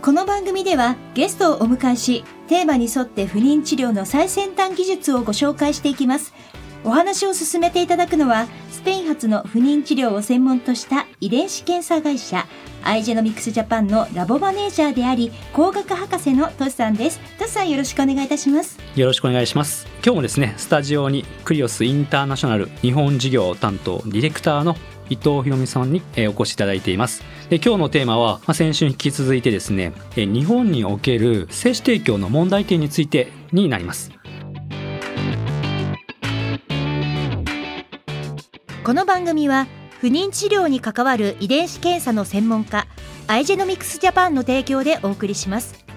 この番組ではゲストをお迎えしテーマに沿って不妊治療の最先端技術をご紹介していきます。お話を進めていただくのはスペイン発の不妊治療を専門とした遺伝子検査会社アイジェノミクスジャパンのラボマネージャーであり工学博士のトシさんです。トシさんよろしくお願いいたします。よろしくお願いします。今日もですねスタジオにクリオスインターナショナル日本事業担当ディレクターの伊藤博美さんにお越しいただいています。で今日のテーマは、まあ、先週に引き続いてですね日本における精子提供の問題点についてになります。この番組は不妊治療に関わる遺伝子検査の専門家アイジェノミクスジャパンの提供でお送りします。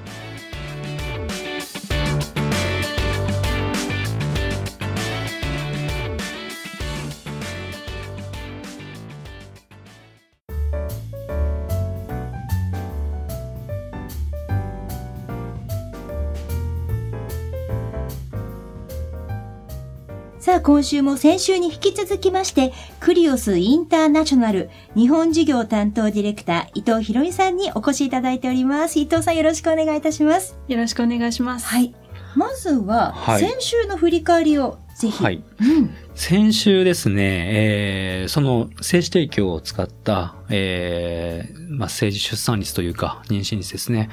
今週も先週に引き続きましてクリオスインターナショナル日本事業担当ディレクター伊藤博美さんにお越しいただいております。伊藤さんよろしくお願いいたします。よろしくお願いします。はい。まずは先週の振り返りをぜひ、はい、うん、先週ですね、えー、その精子提供を使った、えー、まあ、政治出産率というか妊娠率ですね。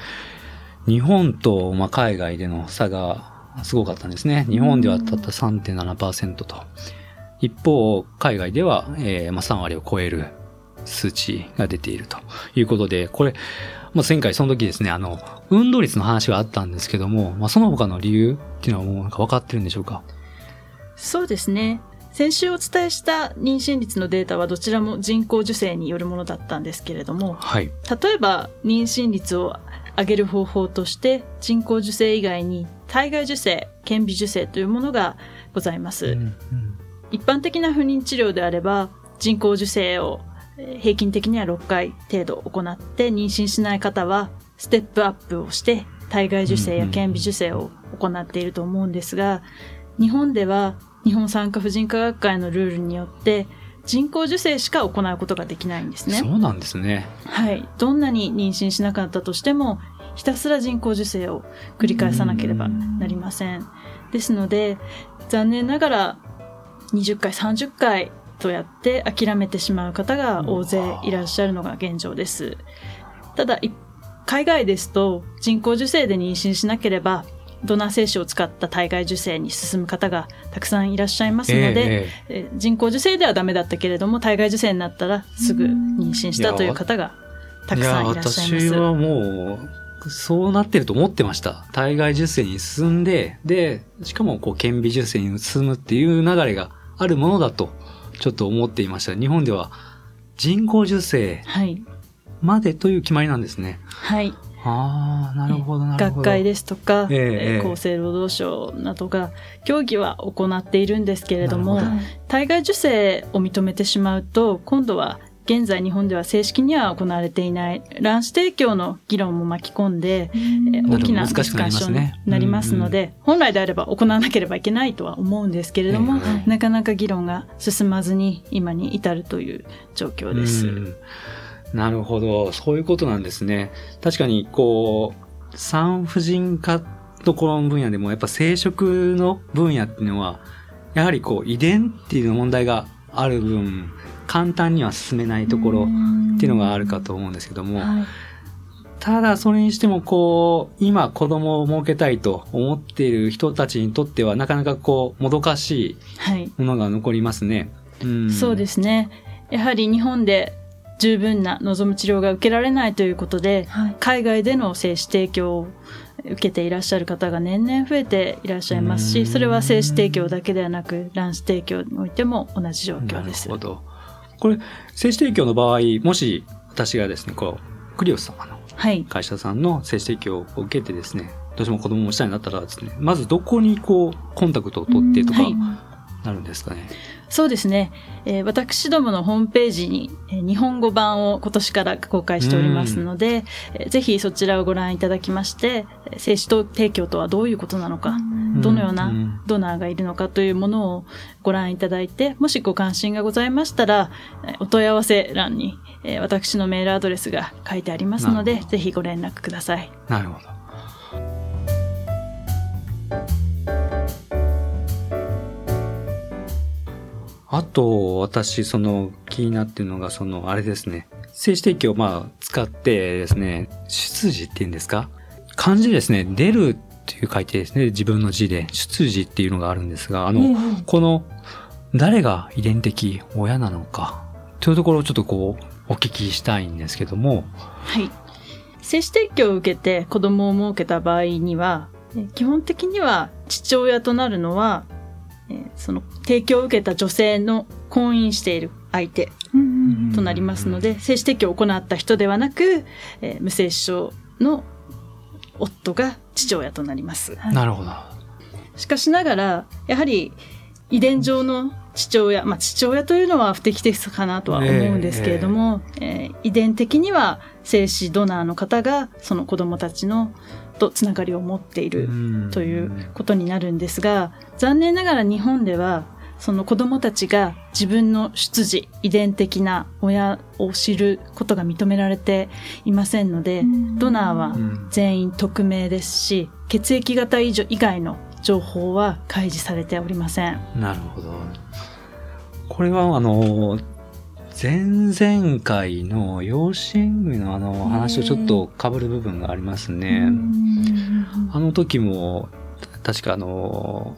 日本と、まあ、海外での差がすごかったんですね。日本ではたった3.7%と。一方、海外では、えーまあ、3割を超える数値が出ているということで、これ、まあ、前回その時ですね、あの、運動率の話はあったんですけども、まあ、その他の理由っていうのはもうなんか分かってるんでしょうか？そうですね。先週お伝えした妊娠率のデータはどちらも人工授精によるものだったんですけれども、はい、例えば妊娠率を上げる方法として人工授精以外に体外受精顕微授精というものがございます、うんうん、一般的な不妊治療であれば人工授精を平均的には6回程度行って妊娠しない方はステップアップをして体外受精や顕微授精を行っていると思うんですが、日本では日本産科婦人科学会のルールによって人工授精しか行うことができないんですね。そうなんですね。はい。どんなに妊娠しなかったとしても、ひたすら人工授精を繰り返さなければなりません。ですので、残念ながら20回、30回とやって諦めてしまう方が大勢いらっしゃるのが現状です。ただ、海外ですと人工授精で妊娠しなければドナー精子を使った体外受精に進む方がたくさんいらっしゃいますので、えーえー、人工授精ではダメだったけれども体外受精になったらすぐ妊娠したという方がたくさんいらっしゃいます。私はもうそうなってると思ってました。体外受精に進んで、で、しかもこう、顕微受精に進むっていう流れがあるものだと、ちょっと思っていました。日本では人工授精までという決まりなんですね。はい。ああ、なるほど。学会ですとか、えー、厚生労働省などが協議は行っているんですけれども、ど。体外受精を認めてしまうと、今度は現在日本では正式には行われていない卵子提供の議論も巻き込んで、大きなディスカッションになりますので、本来であれば行わなければいけないとは思うんですけれども、なかなか議論が進まずに今に至るという状況です。なるほど。そういうことなんですね。確かに、こう、産婦人科とこの分野でも、やっぱ生殖の分野っていうのは、やはりこう、遺伝っていう問題がある分、簡単には進めないところっていうのがあるかと思うんですけども、はい、ただそれにしてもこう、今子供を設けたいと思っている人たちにとってはなかなかこう、もどかしいものが残りますね。はい、うそうですね。やはり日本で十分な望む治療が受けられないということで、はい、海外での精子提供を受けていらっしゃる方が年々増えていらっしゃいますし、それは精子提供だけではなく、卵子提供においても同じ状況です。なるほど。これ、精子提供の場合、もし私がですね、こう、クリオス様の会社さんの精子提供を受けてですね、はい、どうしても子供をしたいなったらですね、まずどこにこう、コンタクトを取ってとかはい、なるんですかね。そうですね、えー私どものホームページに、えー日本語版を今年から公開しておりますので、えーぜひそちらをご覧いただきまして、えー精子と提供とはどういうことなのか、どのよううなん。ドナーがいるのかというものをご覧いただいて、もしご関心がございましたら、えーお問い合わせ欄に、えー私のメールアドレスが書いてありますのでぜひご連絡ください。なるほど。あと、私、その、気になってるのが、その、あれですね。精子提供をまあ、使ってですね、出自っていうんですか？漢字でですね、出るっていう書いてですね、自分の字で、出自っていうのがあるんですが、あの、ええこの、誰が遺伝的親なのか、というところをちょっとこう、お聞きしたいんですけども、はい。精子提供を受けて子供を設けた場合には、えー基本的には父親となるのは、えーその提供を受けた女性の婚姻している相手となりますので、精子提供を行った人ではなく、えー無精子症の夫が父親となります。なるほど。しかしながら、やはり遺伝上の父親、まあ父親というのは不適切かなとは思うんですけれども、えー遺伝的には精子ドナーの方がその子供たちのとつながりを持っているということになるんですが、残念ながら日本ではその子供たちが自分の出自、遺伝的な親を知ることが認められていませんので、ドナーはうん全員匿名ですし、血液型以上以外の情報は開示されておりません。なるほど。これは、あの、前々回の養子縁組のあの話とちょっと被る部分がありますね。あの時も、確かあの、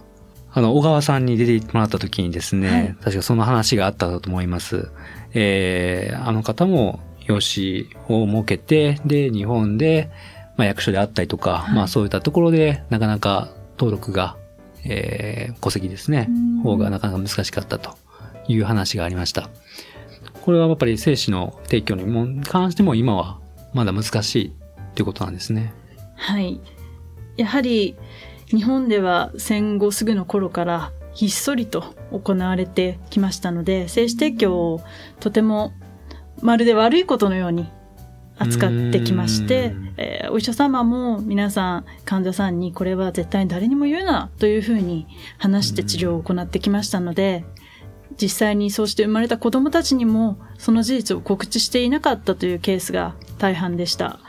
あの、小川さんに出てもらった時にですね、はい確かその話があったと思います。えー、あの方も養子を設けて、で、日本で、まあ、役所であったりとか、まあ、そういったところで、なかなか登録が、えー、戸籍ですね、方がなかなか難しかったという話がありました。これはやっぱり精子の提供にも関しても今はまだ難しいっていうことなんですね。はい。やはり日本では戦後すぐの頃からひっそりと行われてきましたので、精子提供をとてもまるで悪いことのように扱ってきましてうん、えーお医者様も皆さん患者さんにこれは絶対に誰にも言うなというふうに話して治療を行ってきましたので、実際にそうして生まれた子供たちにもその事実を告知していなかったというケースが大半でした。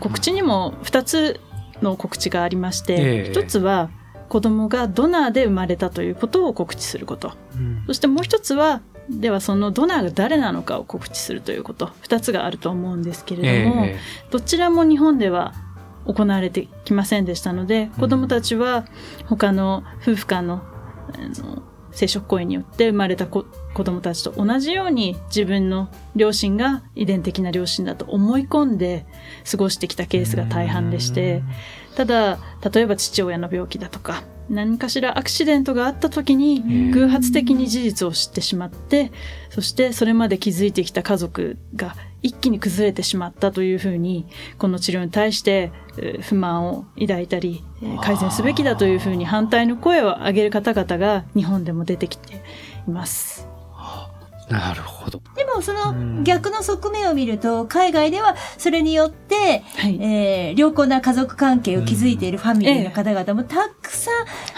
告知にも2つの告知がありまして、ええ1つは子供がドナーで生まれたということを告知すること。そしてもう一つは、ではそのドナーが誰なのかを告知するということ。2つがあると思うんですけれども、えどちらも日本では行われてきませんでしたので、子供たちは他の夫婦間のあの生殖行為によって生まれた子子供たちと同じように自分の両親が遺伝的な両親だと思い込んで過ごしてきたケースが大半でして、ただ、例えば父親の病気だとか、何かしらアクシデントがあった時に偶発的に事実を知ってしまって、そしてそれまで築いてきた家族が一気に崩れてしまったというふうに、この治療に対してえー不満を抱いたり、えー改善すべきだというふうに反対の声を上げる方々が日本でも出てきています。なるほど。でもそうんの逆の側面を見ると、海外ではそれによって、はい。えー良好な家族関係を築いているファミリーの方々もたくさ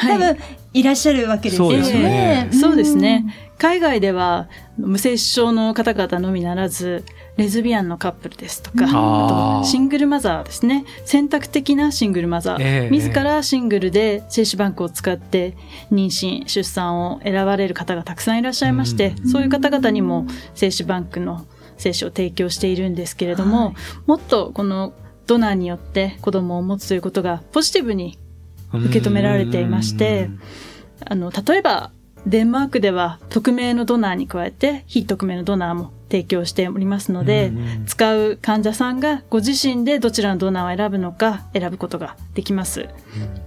ん、多分いらっしゃるわけですよそうですねね。そうですね。海外では無精子症の方々のみならず、レズビアンのカップルですとか、うんあとシングルマザーですね。選択的なシングルマザー。ええ自らシングルで精子バンクを使って妊娠、出産を選ばれる方がたくさんいらっしゃいまして、うんそういう方々にも精子バンクの精子を提供しているんですけれども、はいもっとこのドナーによって子供を持つということがポジティブに受け止められていましてあの、例えば、デンマークでは匿名のドナーに加えて非匿名のドナーも提供しておりますので、うん使う患者さんがご自身でどちらのドナーを選ぶのか選ぶことができます。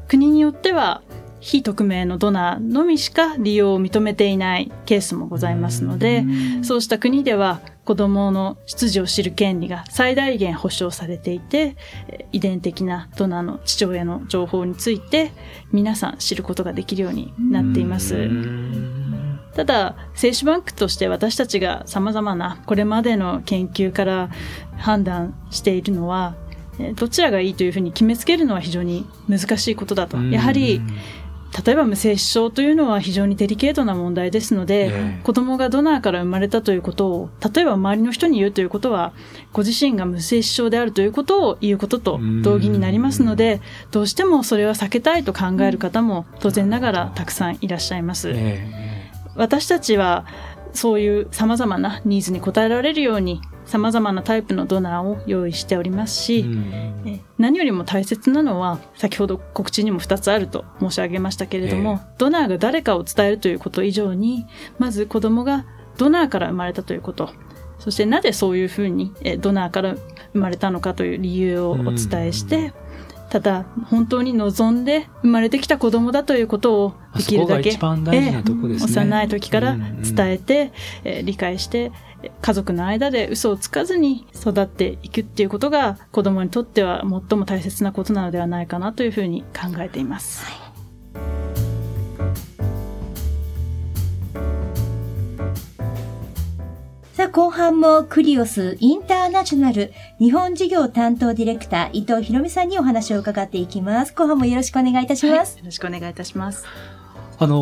国によっては非匿名のドナーのみしか利用を認めていないケースもございますので、そうした国では子供の出自を知る権利が最大限保障されていて、遺伝的なドナーの父親の情報について皆さん知ることができるようになっています。ただ、精子バンクとして私たちが様々なこれまでの研究から判断しているのは、えーどちらがいいというふうに決めつけるのは非常に難しいことだと。やはり、例えば無精子症というのは非常にデリケートな問題ですので、ええ。子供がドナーから生まれたということを、例えば周りの人に言うということは、ご自身が無精子症であるということを言うことと同義になりますので、どうしてもそれは避けたいと考える方も当然ながらたくさんいらっしゃいます。え。私たちはそういう様々なニーズに応えられるように様々なタイプのドナーを用意しておりますえし、うんえ何よりも大切なのは先ほど告知にも2つあると申し上げましたけれども、ドナーが誰かを伝えるということ以上にまず子供がドナーから生まれたということ。そしてなぜそういうふうにえドナーから生まれたのかという理由をお伝えして、ただ本当に望んで生まれてきた子供だということをできるだけ。幼い時から伝えて、えー理解してえー家族の間で嘘をつかずに育っていくっていうことが子供にとっては最も大切なことなのではないかなというふうに考えています。さあ、後半もクリオスインターナショナル日本事業担当ディレクター伊藤博美さんにお話を伺っていきます。後半もよろしくお願いいたします。よろしくお願いいたします。あの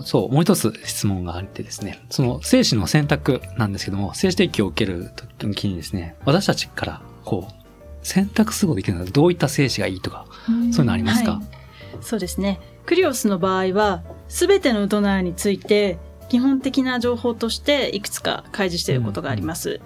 ーそう、もう一つ質問があってですね、その精子の選択なんですけども、精子提供を受ける時にですね、私たちから、こう、選択することができるのはどういった精子がいいとか、そういうのありますか、はいそうですね。クリオスの場合は、すべてのドナーについて、基本的な情報としていくつか開示していることがあります。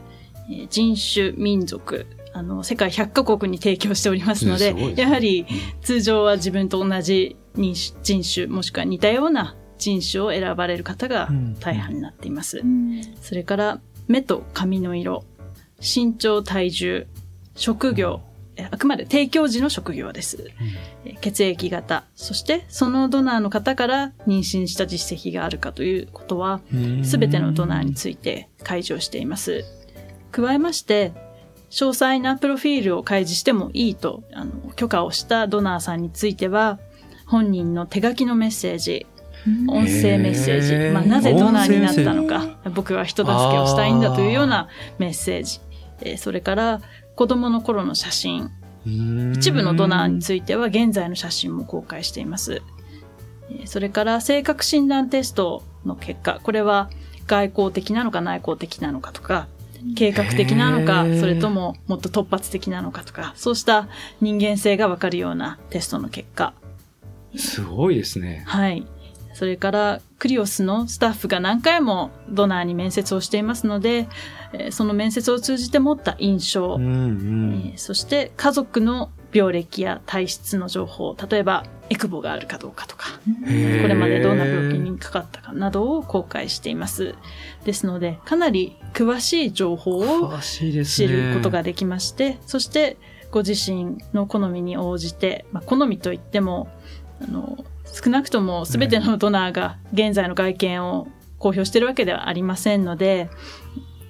えー人種、民族、あの、世界100カ国に提供しておりますので、でやはり通常は自分と同じ人種人種、もしくは似たような人種を選ばれる方が大半になっています。それから、目と髪の色、身長、体重、職業、えあくまで提供時の職業です。え血液型、そしてそのドナーの方から妊娠した実績があるかということは、すべてのドナーについて開示をしています。加えまして、詳細なプロフィールを開示してもいいとあの許可をしたドナーさんについては、本人の手書きのメッセージ、音声メッセージ、へー。まあ、なぜドナーになったのか、僕は人助けをしたいんだというようなメッセージ、えーそれから子供の頃の写真、一部のドナーについては現在の写真も公開しています。えーそれから性格診断テストの結果、これは外交的なのか内向的なのかとか、計画的なのかそれとももっと突発的なのかとか、そうした人間性がわかるようなテストの結果。すごいですね。はい。それから、クリオスのスタッフが何回もドナーに面接をしていますので、えーその面接を通じて持った印象、うんうんえーそして家族の病歴や体質の情報、例えばエクボがあるかどうかとか、これまでどんな病気にかかったかなどを公開しています。ですので、かなり詳しい情報を。知ることができまして、そしてご自身の好みに応じて、まあ、好みといっても、あの、少なくとも全てのドナーが現在の外見を公表しているわけではありませんので、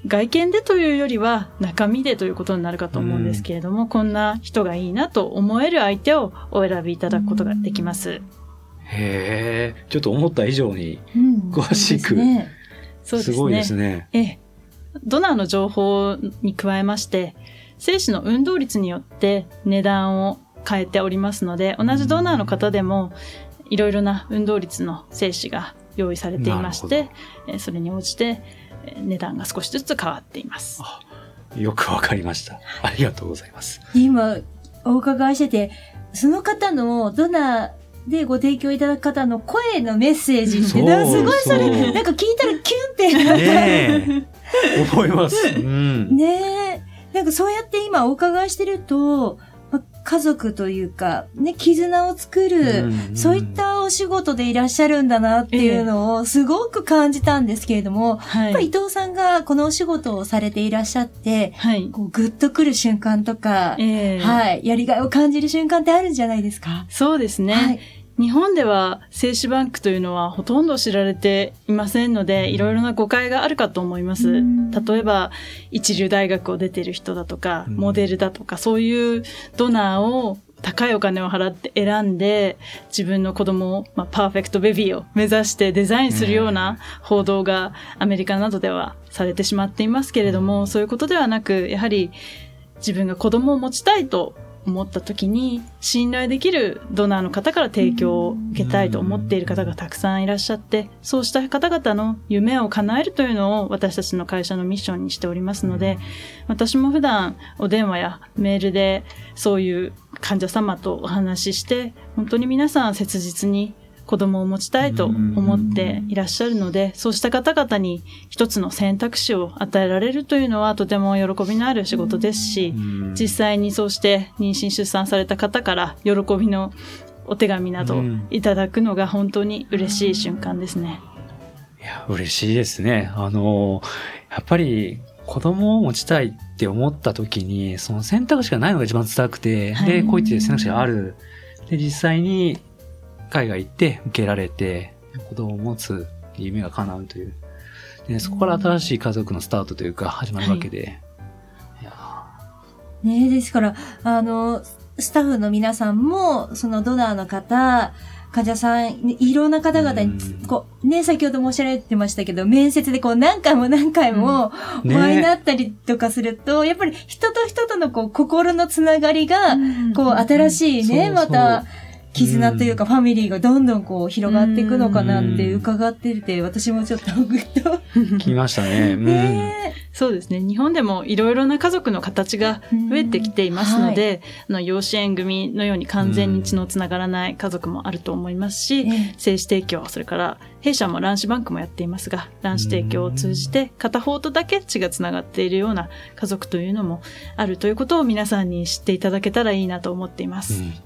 外見でというよりは中身でということになるかと思うんですけれども、こんな人がいいなと思える相手をお選びいただくことができます。へえ、ちょっと思った以上にうん詳しくそう。すごいですね。ええ。ドナーの情報に加えまして、精子の運動率によって値段を変えておりますので、同じドナーの方でも、いろいろな運動率の精子が用意されていまして、えーそれに応じてえー値段が少しずつ変わっています。よくわかりました。ありがとうございます。今、お伺いしてて、その方のドナーでご提供いただく方の声のメッセージって、なんかすごいそれ、なんか聞いたらキュンってねえ。思います。うん。ねえ。なんかそうやって今お伺いしてると、ま家族というか、ね、絆を作る、うんそういったお仕事でいらっしゃるんだなっていうのをすごく感じたんですけれども、はい。やっぱり伊藤さんがこのお仕事をされていらっしゃって、はい。こうグッとくる瞬間とか、えーはい、やりがいを感じる瞬間ってあるんじゃないですか？そうですね。はい。日本では精子バンクというのはほとんど知られていませんので、いろいろな誤解があるかと思います。例えば、一流大学を出ている人だとか、モデルだとか、そういうドナーを高いお金を払って選んで、自分の子供を、まあ、パーフェクトベビーを目指してデザインするような報道がアメリカなどではされてしまっていますけれども、そういうことではなく、やはり自分が子供を持ちたいと思った時に信頼できるドナーの方から提供を受けたいと思っている方がたくさんいらっしゃってそうした方々の夢を叶えるというのを私たちの会社のミッションにしておりますので私も普段お電話やメールでそういう患者様とお話しして本当に皆さん切実に子供を持ちたいと思っていらっしゃるので、そうした方々に一つの選択肢を与えられるというのはとても喜びのある仕事ですし、実際にそうして妊娠出産された方から喜びのお手紙などいただくのが本当に嬉しい瞬間ですね。いや、嬉しいですね。あの、やっぱり子供を持ちたいって思った時に、その選択肢がないのが一番辛くて、はい、で、こういった選択肢がある。で、実際に海外行って受けられて、子供を持つ夢が叶うという。でそこから新しい家族のスタートというか始まるわけで。はい、ねですから、あの、スタッフの皆さんも、そのドナーの方、患者さん、いろんな方々に、こう、ね、先ほど申し上げてましたけど、面接でこう何回も何回もお会いになったりとかすると、やっぱり人と人とのこう、心のつながりが、こう、新しいね、また、絆というかファミリーがどんどんこう広がっていくのかなって伺ってて、私もちょっとぐっと。来ましたね。ねそうですね。日本でもいろいろな家族の形が増えてきていますので、はい、あの養子縁組のように完全に血のつながらない家族もあると思いますし、精子提供、それから弊社も卵子バンクもやっていますが、卵子提供を通じて片方とだけ血がつながっているような家族というのもあるということを皆さんに知っていただけたらいいなと思っています。うん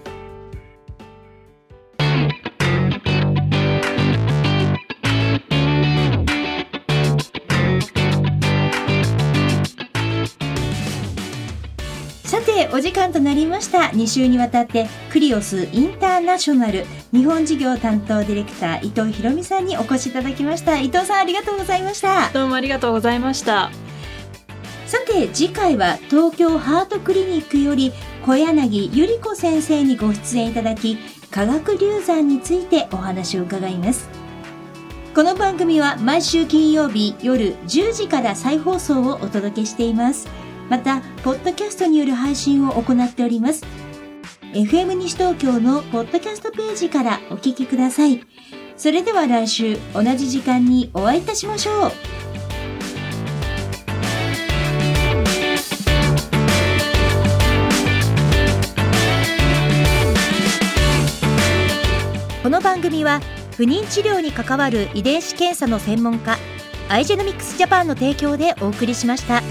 時間となりました。2週にわたってクリオスインターナショナル日本事業担当ディレクター伊藤博美さんにお越しいただきました。伊藤さんありがとうございました。どうもありがとうございました。さて次回は東京ハートクリニックより小柳ゆり子先生にご出演いただき化学流産についてお話を伺います。この番組は毎週金曜日夜10時から再放送をお届けしています。また、ポッドキャストによる配信を行っております。FM 西東京のポッドキャストページからお聞きください。それでは来週同じ時間にお会いいたしましょう。この番組は不妊治療に関わる遺伝子検査の専門家アイジェノミクスジャパンの提供でお送りしました。